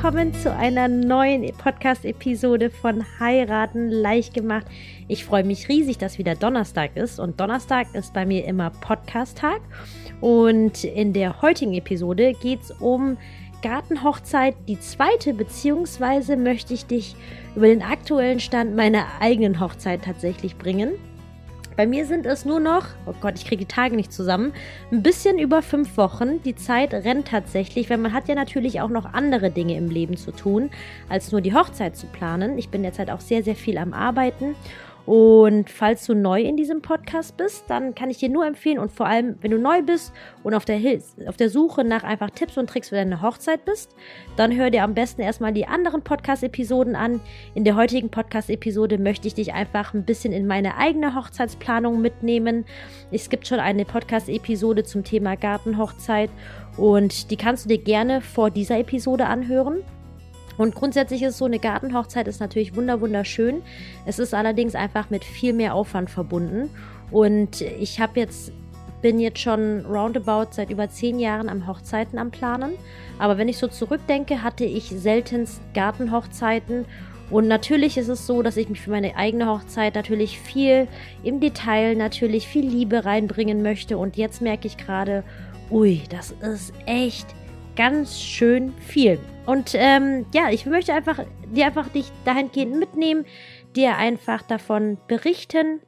willkommen zu einer neuen Podcast-Episode von Heiraten leicht gemacht. Ich freue mich riesig, dass wieder Donnerstag ist und Donnerstag ist bei mir immer Podcast-Tag. Und in der heutigen Episode geht es um Gartenhochzeit, die zweite, beziehungsweise möchte ich dich über den aktuellen Stand meiner eigenen Hochzeit tatsächlich bringen. Bei mir sind es nur noch, oh Gott, ich kriege die Tage nicht zusammen, ein bisschen über fünf Wochen. Die Zeit rennt tatsächlich, weil man hat ja natürlich auch noch andere Dinge im Leben zu tun, als nur die Hochzeit zu planen. Ich bin derzeit auch sehr, sehr viel am Arbeiten und falls du neu in diesem Podcast bist, dann kann ich dir nur empfehlen und vor allem, wenn du neu bist und auf der, auf der Suche nach einfach Tipps und Tricks für deine Hochzeit bist, dann hör dir am besten erstmal die anderen Podcast-Episoden an. In der heutigen Podcast-Episode möchte ich dich einfach ein bisschen in meine eigene Hochzeitsplanung mitnehmen. Es gibt schon eine Podcast-Episode zum Thema Gartenhochzeit und die kannst du dir gerne vor dieser Episode anhören. Und grundsätzlich ist so eine Gartenhochzeit ist natürlich wunderschön. Es ist allerdings einfach mit viel mehr Aufwand verbunden. Und ich habe jetzt bin jetzt schon roundabout seit über zehn Jahren am Hochzeiten am Planen. Aber wenn ich so zurückdenke, hatte ich seltenst Gartenhochzeiten. Und natürlich ist es so, dass ich mich für meine eigene Hochzeit natürlich viel im Detail, natürlich viel Liebe reinbringen möchte. Und jetzt merke ich gerade, ui, das ist echt ganz schön viel. Und ähm, ja, ich möchte einfach dir einfach dich dahingehend mitnehmen, dir einfach davon berichten.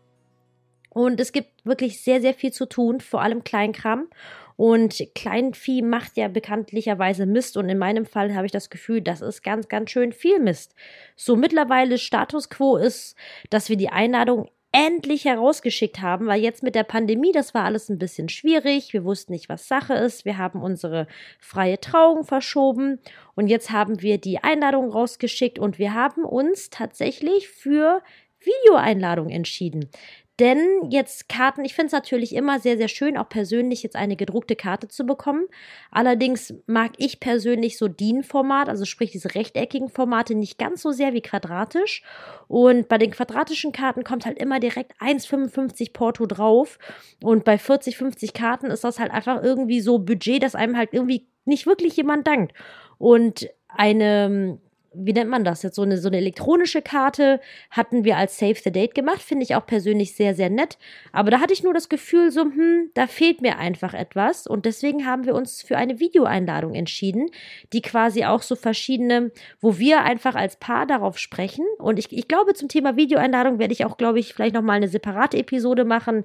Und es gibt wirklich sehr, sehr viel zu tun, vor allem Kleinkram. Und Kleinvieh macht ja bekanntlicherweise Mist. Und in meinem Fall habe ich das Gefühl, das ist ganz, ganz schön viel Mist. So mittlerweile Status quo ist, dass wir die Einladung endlich herausgeschickt haben, weil jetzt mit der Pandemie, das war alles ein bisschen schwierig. Wir wussten nicht, was Sache ist. Wir haben unsere freie Trauung verschoben und jetzt haben wir die Einladung rausgeschickt und wir haben uns tatsächlich für Videoeinladung entschieden. Denn jetzt Karten, ich finde es natürlich immer sehr, sehr schön, auch persönlich jetzt eine gedruckte Karte zu bekommen. Allerdings mag ich persönlich so DIN-Format, also sprich diese rechteckigen Formate, nicht ganz so sehr wie quadratisch. Und bei den quadratischen Karten kommt halt immer direkt 1,55 Porto drauf. Und bei 40, 50 Karten ist das halt einfach irgendwie so Budget, dass einem halt irgendwie nicht wirklich jemand dankt. Und eine wie nennt man das jetzt, so eine, so eine elektronische Karte hatten wir als Save the Date gemacht, finde ich auch persönlich sehr, sehr nett. Aber da hatte ich nur das Gefühl, so, hm, da fehlt mir einfach etwas. Und deswegen haben wir uns für eine Videoeinladung entschieden, die quasi auch so verschiedene, wo wir einfach als Paar darauf sprechen. Und ich, ich glaube, zum Thema Videoeinladung werde ich auch, glaube ich, vielleicht nochmal eine separate Episode machen.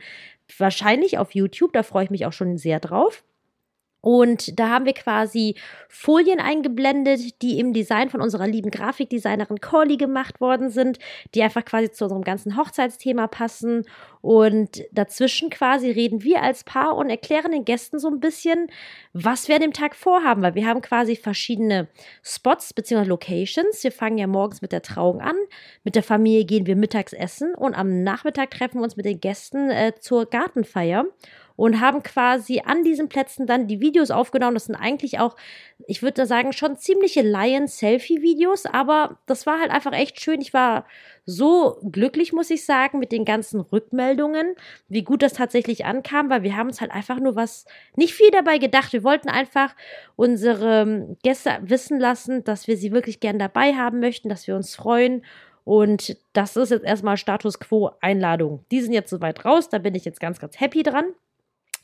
Wahrscheinlich auf YouTube, da freue ich mich auch schon sehr drauf. Und da haben wir quasi Folien eingeblendet, die im Design von unserer lieben Grafikdesignerin Corley gemacht worden sind, die einfach quasi zu unserem ganzen Hochzeitsthema passen. Und dazwischen quasi reden wir als Paar und erklären den Gästen so ein bisschen, was wir an dem Tag vorhaben, weil wir haben quasi verschiedene Spots bzw. Locations. Wir fangen ja morgens mit der Trauung an. Mit der Familie gehen wir mittags essen und am Nachmittag treffen wir uns mit den Gästen äh, zur Gartenfeier und haben quasi an diesen Plätzen dann die Videos aufgenommen. Das sind eigentlich auch, ich würde da sagen, schon ziemliche Lion-Selfie-Videos, aber das war halt einfach echt schön. Ich war so glücklich, muss ich sagen, mit den ganzen Rückmeldungen, wie gut das tatsächlich ankam, weil wir haben uns halt einfach nur was, nicht viel dabei gedacht. Wir wollten einfach unsere Gäste wissen lassen, dass wir sie wirklich gern dabei haben möchten, dass wir uns freuen. Und das ist jetzt erstmal Status Quo Einladung. Die sind jetzt soweit raus, da bin ich jetzt ganz, ganz happy dran.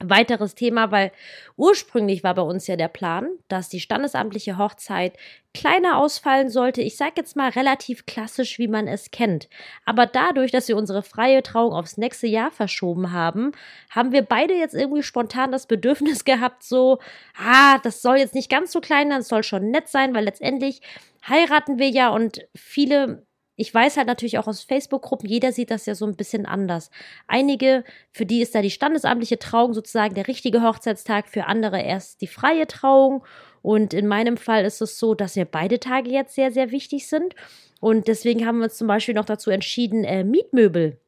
Weiteres Thema, weil ursprünglich war bei uns ja der Plan, dass die standesamtliche Hochzeit kleiner ausfallen sollte. Ich sage jetzt mal relativ klassisch, wie man es kennt. Aber dadurch, dass wir unsere freie Trauung aufs nächste Jahr verschoben haben, haben wir beide jetzt irgendwie spontan das Bedürfnis gehabt, so, ah, das soll jetzt nicht ganz so klein sein, soll schon nett sein, weil letztendlich heiraten wir ja und viele ich weiß halt natürlich auch aus Facebook-Gruppen, jeder sieht das ja so ein bisschen anders. Einige, für die ist da die standesamtliche Trauung sozusagen der richtige Hochzeitstag, für andere erst die freie Trauung. Und in meinem Fall ist es so, dass mir beide Tage jetzt sehr, sehr wichtig sind. Und deswegen haben wir uns zum Beispiel noch dazu entschieden, äh, Mietmöbel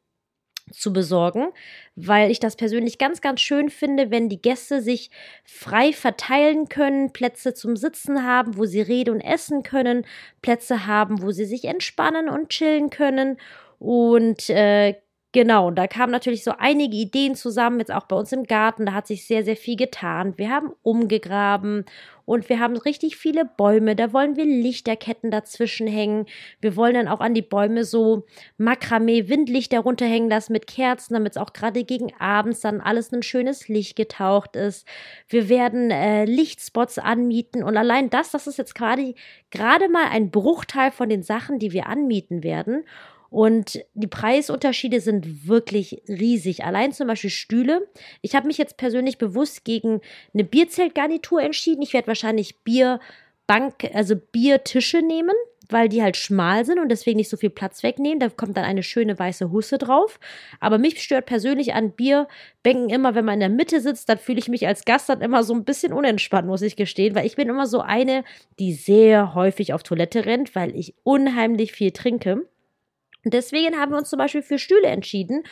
zu besorgen, weil ich das persönlich ganz, ganz schön finde, wenn die Gäste sich frei verteilen können, Plätze zum Sitzen haben, wo sie reden und essen können, Plätze haben, wo sie sich entspannen und chillen können. Und äh, Genau, und da kamen natürlich so einige Ideen zusammen, jetzt auch bei uns im Garten. Da hat sich sehr, sehr viel getan. Wir haben umgegraben und wir haben richtig viele Bäume. Da wollen wir Lichterketten dazwischen hängen. Wir wollen dann auch an die Bäume so Makramee, Windlichter runterhängen lassen mit Kerzen, damit es auch gerade gegen abends dann alles ein schönes Licht getaucht ist. Wir werden äh, Lichtspots anmieten und allein das, das ist jetzt gerade gerade mal ein Bruchteil von den Sachen, die wir anmieten werden. Und die Preisunterschiede sind wirklich riesig. Allein zum Beispiel Stühle. Ich habe mich jetzt persönlich bewusst gegen eine Bierzeltgarnitur entschieden. Ich werde wahrscheinlich Bierbank, also Biertische nehmen, weil die halt schmal sind und deswegen nicht so viel Platz wegnehmen. Da kommt dann eine schöne weiße Husse drauf. Aber mich stört persönlich an Bierbänken immer, wenn man in der Mitte sitzt, dann fühle ich mich als Gast dann immer so ein bisschen unentspannt, muss ich gestehen, weil ich bin immer so eine, die sehr häufig auf Toilette rennt, weil ich unheimlich viel trinke. Deswegen haben wir uns zum Beispiel für Stühle entschieden.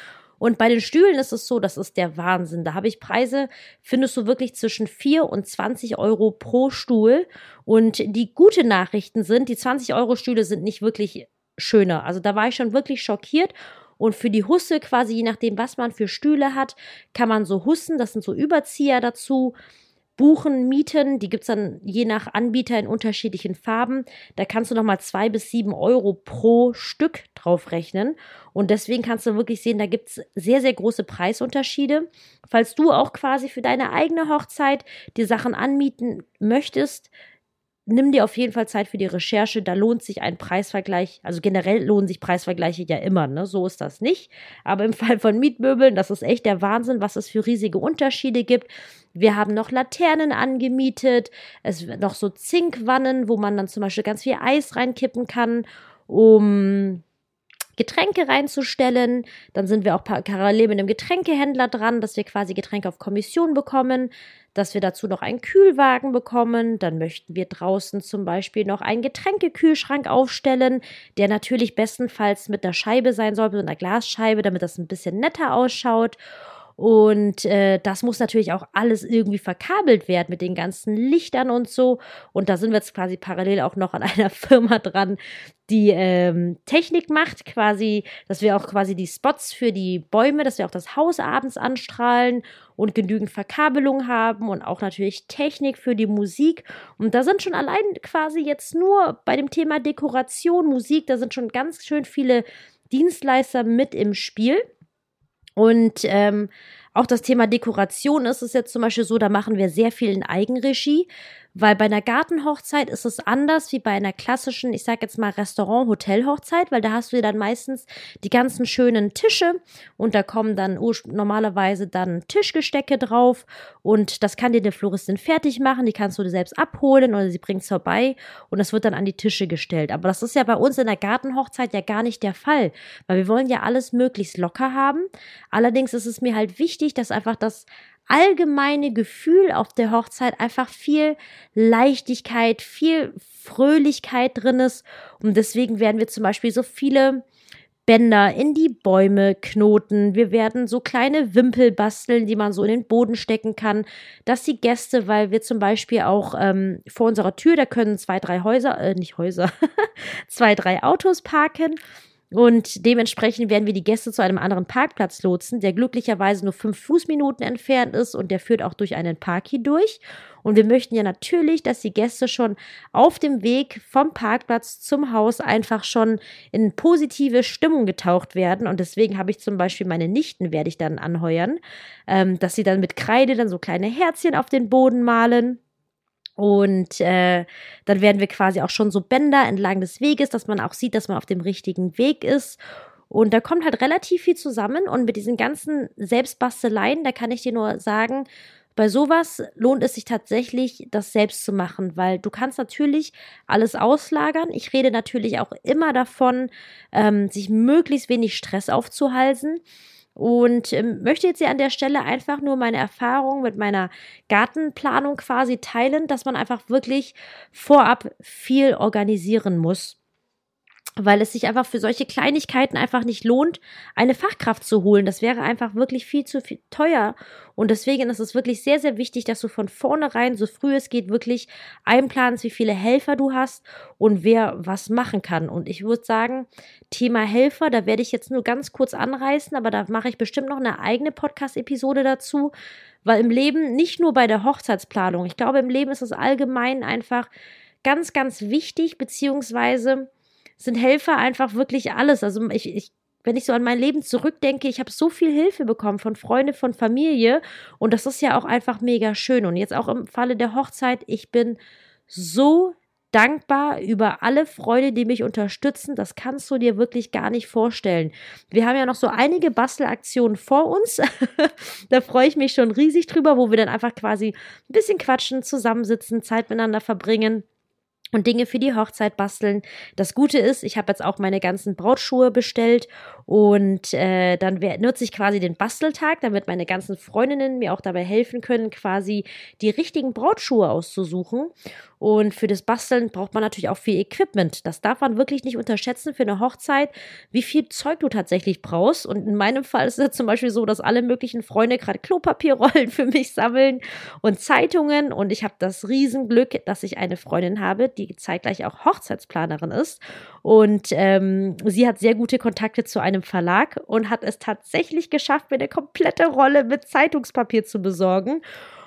Und bei den Stühlen ist es so, das ist der Wahnsinn. Da habe ich Preise, findest du wirklich zwischen 4 und 20 Euro pro Stuhl. Und die gute Nachrichten sind, die 20 Euro Stühle sind nicht wirklich schöner. Also da war ich schon wirklich schockiert. Und für die Husse, quasi je nachdem, was man für Stühle hat, kann man so Hussen, das sind so Überzieher dazu, buchen, mieten. Die gibt es dann je nach Anbieter in unterschiedlichen Farben. Da kannst du nochmal zwei bis sieben Euro pro Stück drauf rechnen. Und deswegen kannst du wirklich sehen, da gibt es sehr, sehr große Preisunterschiede. Falls du auch quasi für deine eigene Hochzeit die Sachen anmieten möchtest, nimm dir auf jeden Fall Zeit für die Recherche. Da lohnt sich ein Preisvergleich. Also generell lohnen sich Preisvergleiche ja immer, ne? So ist das nicht. Aber im Fall von Mietmöbeln, das ist echt der Wahnsinn, was es für riesige Unterschiede gibt. Wir haben noch Laternen angemietet. Es noch so Zinkwannen, wo man dann zum Beispiel ganz viel Eis reinkippen kann, um Getränke reinzustellen. Dann sind wir auch parallel mit einem Getränkehändler dran, dass wir quasi Getränke auf Kommission bekommen dass wir dazu noch einen Kühlwagen bekommen. Dann möchten wir draußen zum Beispiel noch einen Getränkekühlschrank aufstellen, der natürlich bestenfalls mit einer Scheibe sein soll, mit einer Glasscheibe, damit das ein bisschen netter ausschaut. Und äh, das muss natürlich auch alles irgendwie verkabelt werden mit den ganzen Lichtern und so. Und da sind wir jetzt quasi parallel auch noch an einer Firma dran, die ähm, Technik macht, quasi, dass wir auch quasi die Spots für die Bäume, dass wir auch das Haus abends anstrahlen und genügend Verkabelung haben und auch natürlich Technik für die Musik. Und da sind schon allein quasi jetzt nur bei dem Thema Dekoration, Musik, da sind schon ganz schön viele Dienstleister mit im Spiel. Und ähm, auch das Thema Dekoration ist es jetzt zum Beispiel so, da machen wir sehr viel in Eigenregie. Weil bei einer Gartenhochzeit ist es anders wie bei einer klassischen, ich sag jetzt mal Restaurant-Hotel-Hochzeit, weil da hast du dann meistens die ganzen schönen Tische und da kommen dann normalerweise dann Tischgestecke drauf und das kann dir der Floristin fertig machen, die kannst du dir selbst abholen oder sie bringt es vorbei und das wird dann an die Tische gestellt. Aber das ist ja bei uns in der Gartenhochzeit ja gar nicht der Fall, weil wir wollen ja alles möglichst locker haben. Allerdings ist es mir halt wichtig, dass einfach das allgemeine Gefühl auf der Hochzeit einfach viel Leichtigkeit, viel Fröhlichkeit drin ist. Und deswegen werden wir zum Beispiel so viele Bänder in die Bäume knoten. Wir werden so kleine Wimpel basteln, die man so in den Boden stecken kann, dass die Gäste, weil wir zum Beispiel auch ähm, vor unserer Tür, da können zwei, drei Häuser, äh, nicht Häuser, zwei, drei Autos parken. Und dementsprechend werden wir die Gäste zu einem anderen Parkplatz lotsen, der glücklicherweise nur fünf Fußminuten entfernt ist und der führt auch durch einen Park hier durch. Und wir möchten ja natürlich, dass die Gäste schon auf dem Weg vom Parkplatz zum Haus einfach schon in positive Stimmung getaucht werden. Und deswegen habe ich zum Beispiel meine Nichten werde ich dann anheuern, ähm, dass sie dann mit Kreide dann so kleine Herzchen auf den Boden malen. Und äh, dann werden wir quasi auch schon so Bänder entlang des Weges, dass man auch sieht, dass man auf dem richtigen Weg ist. Und da kommt halt relativ viel zusammen. Und mit diesen ganzen Selbstbasteleien, da kann ich dir nur sagen, bei sowas lohnt es sich tatsächlich, das selbst zu machen, weil du kannst natürlich alles auslagern. Ich rede natürlich auch immer davon, ähm, sich möglichst wenig Stress aufzuhalsen. Und ähm, möchte jetzt hier an der Stelle einfach nur meine Erfahrung mit meiner Gartenplanung quasi teilen, dass man einfach wirklich vorab viel organisieren muss. Weil es sich einfach für solche Kleinigkeiten einfach nicht lohnt, eine Fachkraft zu holen. Das wäre einfach wirklich viel zu viel teuer. Und deswegen ist es wirklich sehr, sehr wichtig, dass du von vornherein, so früh es geht, wirklich einplanst, wie viele Helfer du hast und wer was machen kann. Und ich würde sagen, Thema Helfer, da werde ich jetzt nur ganz kurz anreißen, aber da mache ich bestimmt noch eine eigene Podcast-Episode dazu. Weil im Leben, nicht nur bei der Hochzeitsplanung, ich glaube, im Leben ist es allgemein einfach ganz, ganz wichtig, beziehungsweise sind Helfer einfach wirklich alles. Also ich, ich wenn ich so an mein Leben zurückdenke, ich habe so viel Hilfe bekommen von Freunden, von Familie und das ist ja auch einfach mega schön. Und jetzt auch im Falle der Hochzeit, ich bin so dankbar über alle Freunde, die mich unterstützen. Das kannst du dir wirklich gar nicht vorstellen. Wir haben ja noch so einige Bastelaktionen vor uns. da freue ich mich schon riesig drüber, wo wir dann einfach quasi ein bisschen quatschen, zusammensitzen, Zeit miteinander verbringen und Dinge für die Hochzeit basteln. Das Gute ist, ich habe jetzt auch meine ganzen Brautschuhe bestellt und äh, dann nutze ich quasi den Basteltag, damit meine ganzen Freundinnen mir auch dabei helfen können, quasi die richtigen Brautschuhe auszusuchen. Und für das Basteln braucht man natürlich auch viel Equipment. Das darf man wirklich nicht unterschätzen für eine Hochzeit, wie viel Zeug du tatsächlich brauchst. Und in meinem Fall ist es zum Beispiel so, dass alle möglichen Freunde gerade Klopapierrollen für mich sammeln und Zeitungen. Und ich habe das Riesenglück, dass ich eine Freundin habe, die zeitgleich auch Hochzeitsplanerin ist. Und ähm, sie hat sehr gute Kontakte zu einem Verlag und hat es tatsächlich geschafft, mir eine komplette Rolle mit Zeitungspapier zu besorgen.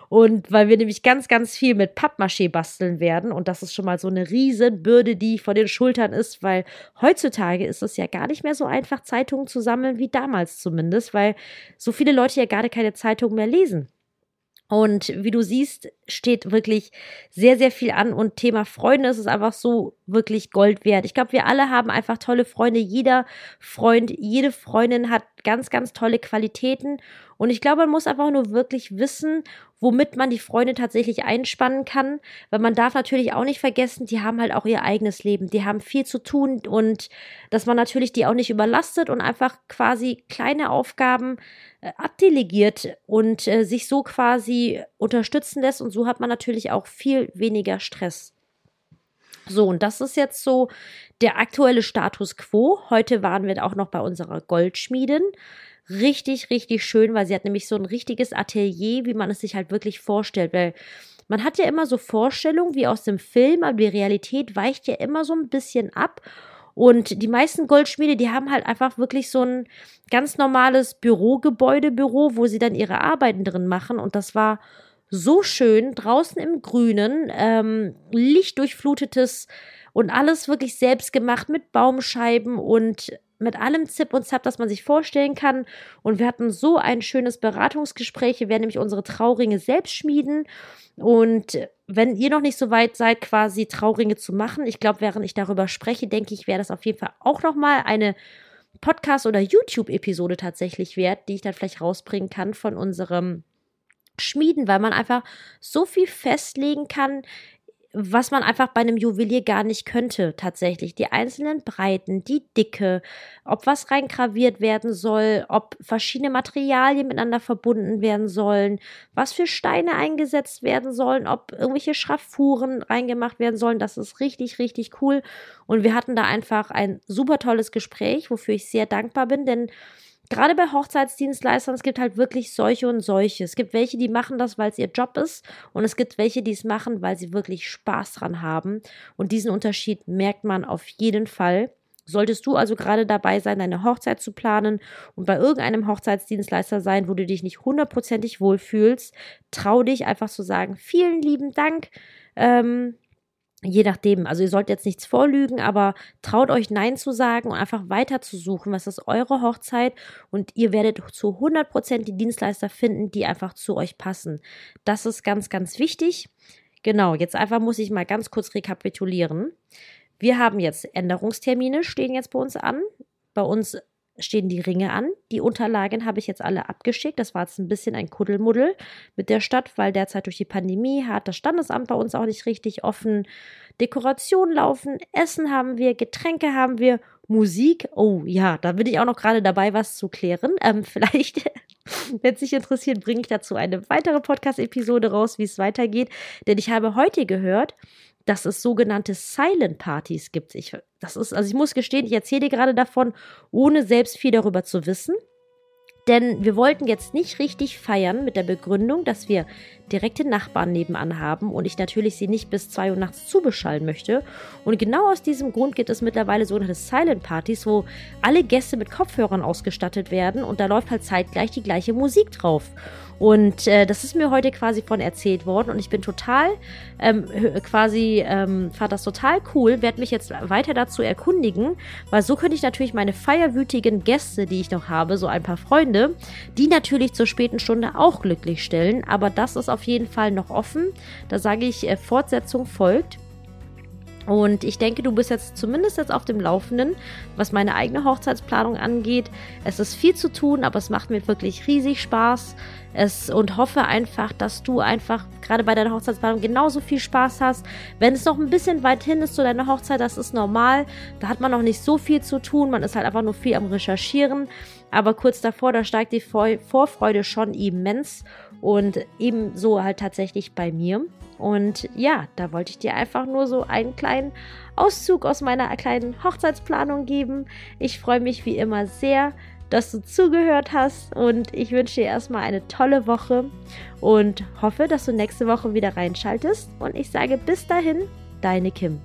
Und weil wir nämlich ganz, ganz viel mit Pappmaché basteln werden. Und das ist schon mal so eine Riesenbürde, die vor den Schultern ist, weil heutzutage ist es ja gar nicht mehr so einfach, Zeitungen zu sammeln wie damals zumindest, weil so viele Leute ja gerade keine Zeitungen mehr lesen. Und wie du siehst, steht wirklich sehr, sehr viel an. Und Thema Freunde ist es einfach so wirklich Gold wert. Ich glaube, wir alle haben einfach tolle Freunde. Jeder Freund, jede Freundin hat ganz, ganz tolle Qualitäten. Und ich glaube, man muss einfach nur wirklich wissen, womit man die Freunde tatsächlich einspannen kann. Weil man darf natürlich auch nicht vergessen, die haben halt auch ihr eigenes Leben. Die haben viel zu tun und dass man natürlich die auch nicht überlastet und einfach quasi kleine Aufgaben äh, abdelegiert und äh, sich so quasi unterstützen lässt. Und so hat man natürlich auch viel weniger Stress. So, und das ist jetzt so der aktuelle Status quo. Heute waren wir auch noch bei unserer Goldschmiedin richtig, richtig schön, weil sie hat nämlich so ein richtiges Atelier, wie man es sich halt wirklich vorstellt, weil man hat ja immer so Vorstellungen wie aus dem Film, aber die Realität weicht ja immer so ein bisschen ab. Und die meisten Goldschmiede, die haben halt einfach wirklich so ein ganz normales Bürogebäudebüro, wo sie dann ihre Arbeiten drin machen. Und das war so schön, draußen im Grünen, ähm, lichtdurchflutetes und alles wirklich selbst gemacht mit Baumscheiben und mit allem Zip und Zap, das man sich vorstellen kann. Und wir hatten so ein schönes Beratungsgespräch. Wir werden nämlich unsere Trauringe selbst schmieden. Und wenn ihr noch nicht so weit seid, quasi Trauringe zu machen, ich glaube, während ich darüber spreche, denke ich, wäre das auf jeden Fall auch nochmal eine Podcast- oder YouTube-Episode tatsächlich wert, die ich dann vielleicht rausbringen kann von unserem Schmieden, weil man einfach so viel festlegen kann, was man einfach bei einem Juwelier gar nicht könnte, tatsächlich. Die einzelnen Breiten, die Dicke, ob was reingraviert werden soll, ob verschiedene Materialien miteinander verbunden werden sollen, was für Steine eingesetzt werden sollen, ob irgendwelche Schraffuren reingemacht werden sollen. Das ist richtig, richtig cool. Und wir hatten da einfach ein super tolles Gespräch, wofür ich sehr dankbar bin, denn gerade bei Hochzeitsdienstleistern, es gibt halt wirklich solche und solche. Es gibt welche, die machen das, weil es ihr Job ist und es gibt welche, die es machen, weil sie wirklich Spaß dran haben. Und diesen Unterschied merkt man auf jeden Fall. Solltest du also gerade dabei sein, deine Hochzeit zu planen und bei irgendeinem Hochzeitsdienstleister sein, wo du dich nicht hundertprozentig wohlfühlst, trau dich einfach zu sagen, vielen lieben Dank. Ähm, Je nachdem, also ihr sollt jetzt nichts vorlügen, aber traut euch Nein zu sagen und einfach weiter zu suchen. Was ist eure Hochzeit? Und ihr werdet zu 100% die Dienstleister finden, die einfach zu euch passen. Das ist ganz, ganz wichtig. Genau, jetzt einfach muss ich mal ganz kurz rekapitulieren. Wir haben jetzt Änderungstermine, stehen jetzt bei uns an. Bei uns stehen die Ringe an. Die Unterlagen habe ich jetzt alle abgeschickt. Das war jetzt ein bisschen ein Kuddelmuddel mit der Stadt, weil derzeit durch die Pandemie hat das Standesamt bei uns auch nicht richtig offen. Dekoration laufen, Essen haben wir, Getränke haben wir, Musik. Oh ja, da bin ich auch noch gerade dabei, was zu klären. Ähm, vielleicht, wenn es sich interessiert, bringe ich dazu eine weitere Podcast-Episode raus, wie es weitergeht. Denn ich habe heute gehört, dass es sogenannte Silent Partys gibt. Ich, das ist, also ich muss gestehen, ich erzähle dir gerade davon, ohne selbst viel darüber zu wissen. Denn wir wollten jetzt nicht richtig feiern mit der Begründung, dass wir direkte Nachbarn nebenan haben und ich natürlich sie nicht bis 2 Uhr nachts zubeschallen möchte. Und genau aus diesem Grund gibt es mittlerweile sogenannte Silent Partys, wo alle Gäste mit Kopfhörern ausgestattet werden und da läuft halt zeitgleich die gleiche Musik drauf. Und äh, das ist mir heute quasi von erzählt worden und ich bin total ähm, quasi, ähm, fand das total cool, werde mich jetzt weiter dazu erkundigen, weil so könnte ich natürlich meine feierwütigen Gäste, die ich noch habe, so ein paar Freunde, die natürlich zur späten Stunde auch glücklich stellen. Aber das ist auf jeden Fall noch offen. Da sage ich, äh, Fortsetzung folgt. Und ich denke, du bist jetzt zumindest jetzt auf dem Laufenden, was meine eigene Hochzeitsplanung angeht. Es ist viel zu tun, aber es macht mir wirklich riesig Spaß. Es und hoffe einfach, dass du einfach gerade bei deiner Hochzeitsplanung genauso viel Spaß hast. Wenn es noch ein bisschen weit hin ist zu deiner Hochzeit, das ist normal. Da hat man noch nicht so viel zu tun. Man ist halt einfach nur viel am Recherchieren. Aber kurz davor, da steigt die Vorfreude schon immens und ebenso halt tatsächlich bei mir. Und ja, da wollte ich dir einfach nur so einen kleinen Auszug aus meiner kleinen Hochzeitsplanung geben. Ich freue mich wie immer sehr, dass du zugehört hast und ich wünsche dir erstmal eine tolle Woche und hoffe, dass du nächste Woche wieder reinschaltest. Und ich sage bis dahin, deine Kim.